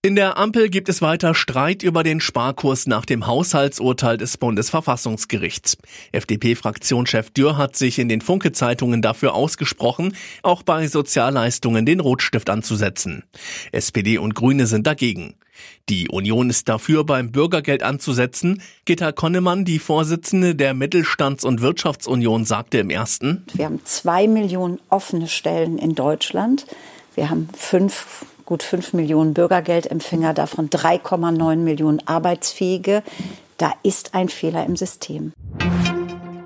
In der Ampel gibt es weiter Streit über den Sparkurs nach dem Haushaltsurteil des Bundesverfassungsgerichts. FDP-Fraktionschef Dürr hat sich in den Funke-Zeitungen dafür ausgesprochen, auch bei Sozialleistungen den Rotstift anzusetzen. SPD und Grüne sind dagegen. Die Union ist dafür, beim Bürgergeld anzusetzen. Gitta Konnemann, die Vorsitzende der Mittelstands- und Wirtschaftsunion, sagte im ersten. Wir haben zwei Millionen offene Stellen in Deutschland. Wir haben fünf gut fünf Millionen Bürgergeldempfänger, davon 3,9 Millionen Arbeitsfähige. Da ist ein Fehler im System.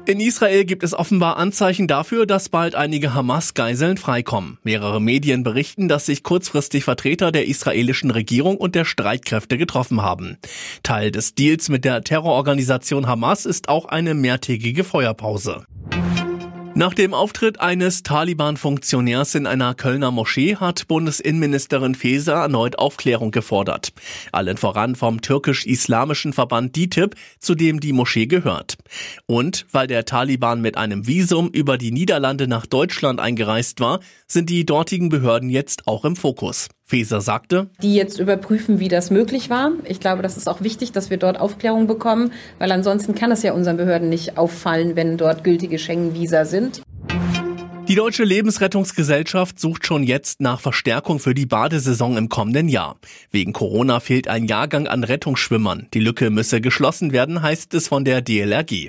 In Israel gibt es offenbar Anzeichen dafür, dass bald einige Hamas-Geiseln freikommen. Mehrere Medien berichten, dass sich kurzfristig Vertreter der israelischen Regierung und der Streitkräfte getroffen haben. Teil des Deals mit der Terrororganisation Hamas ist auch eine mehrtägige Feuerpause. Nach dem Auftritt eines Taliban-Funktionärs in einer Kölner Moschee hat Bundesinnenministerin Faeser erneut Aufklärung gefordert. Allen voran vom türkisch-islamischen Verband DITIB, zu dem die Moschee gehört. Und weil der Taliban mit einem Visum über die Niederlande nach Deutschland eingereist war, sind die dortigen Behörden jetzt auch im Fokus. Feser sagte, die jetzt überprüfen, wie das möglich war. Ich glaube, das ist auch wichtig, dass wir dort Aufklärung bekommen, weil ansonsten kann es ja unseren Behörden nicht auffallen, wenn dort gültige Schengen-Visa sind. Die Deutsche Lebensrettungsgesellschaft sucht schon jetzt nach Verstärkung für die Badesaison im kommenden Jahr. Wegen Corona fehlt ein Jahrgang an Rettungsschwimmern. Die Lücke müsse geschlossen werden, heißt es von der DLRG.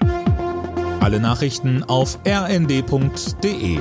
Alle Nachrichten auf rnd.de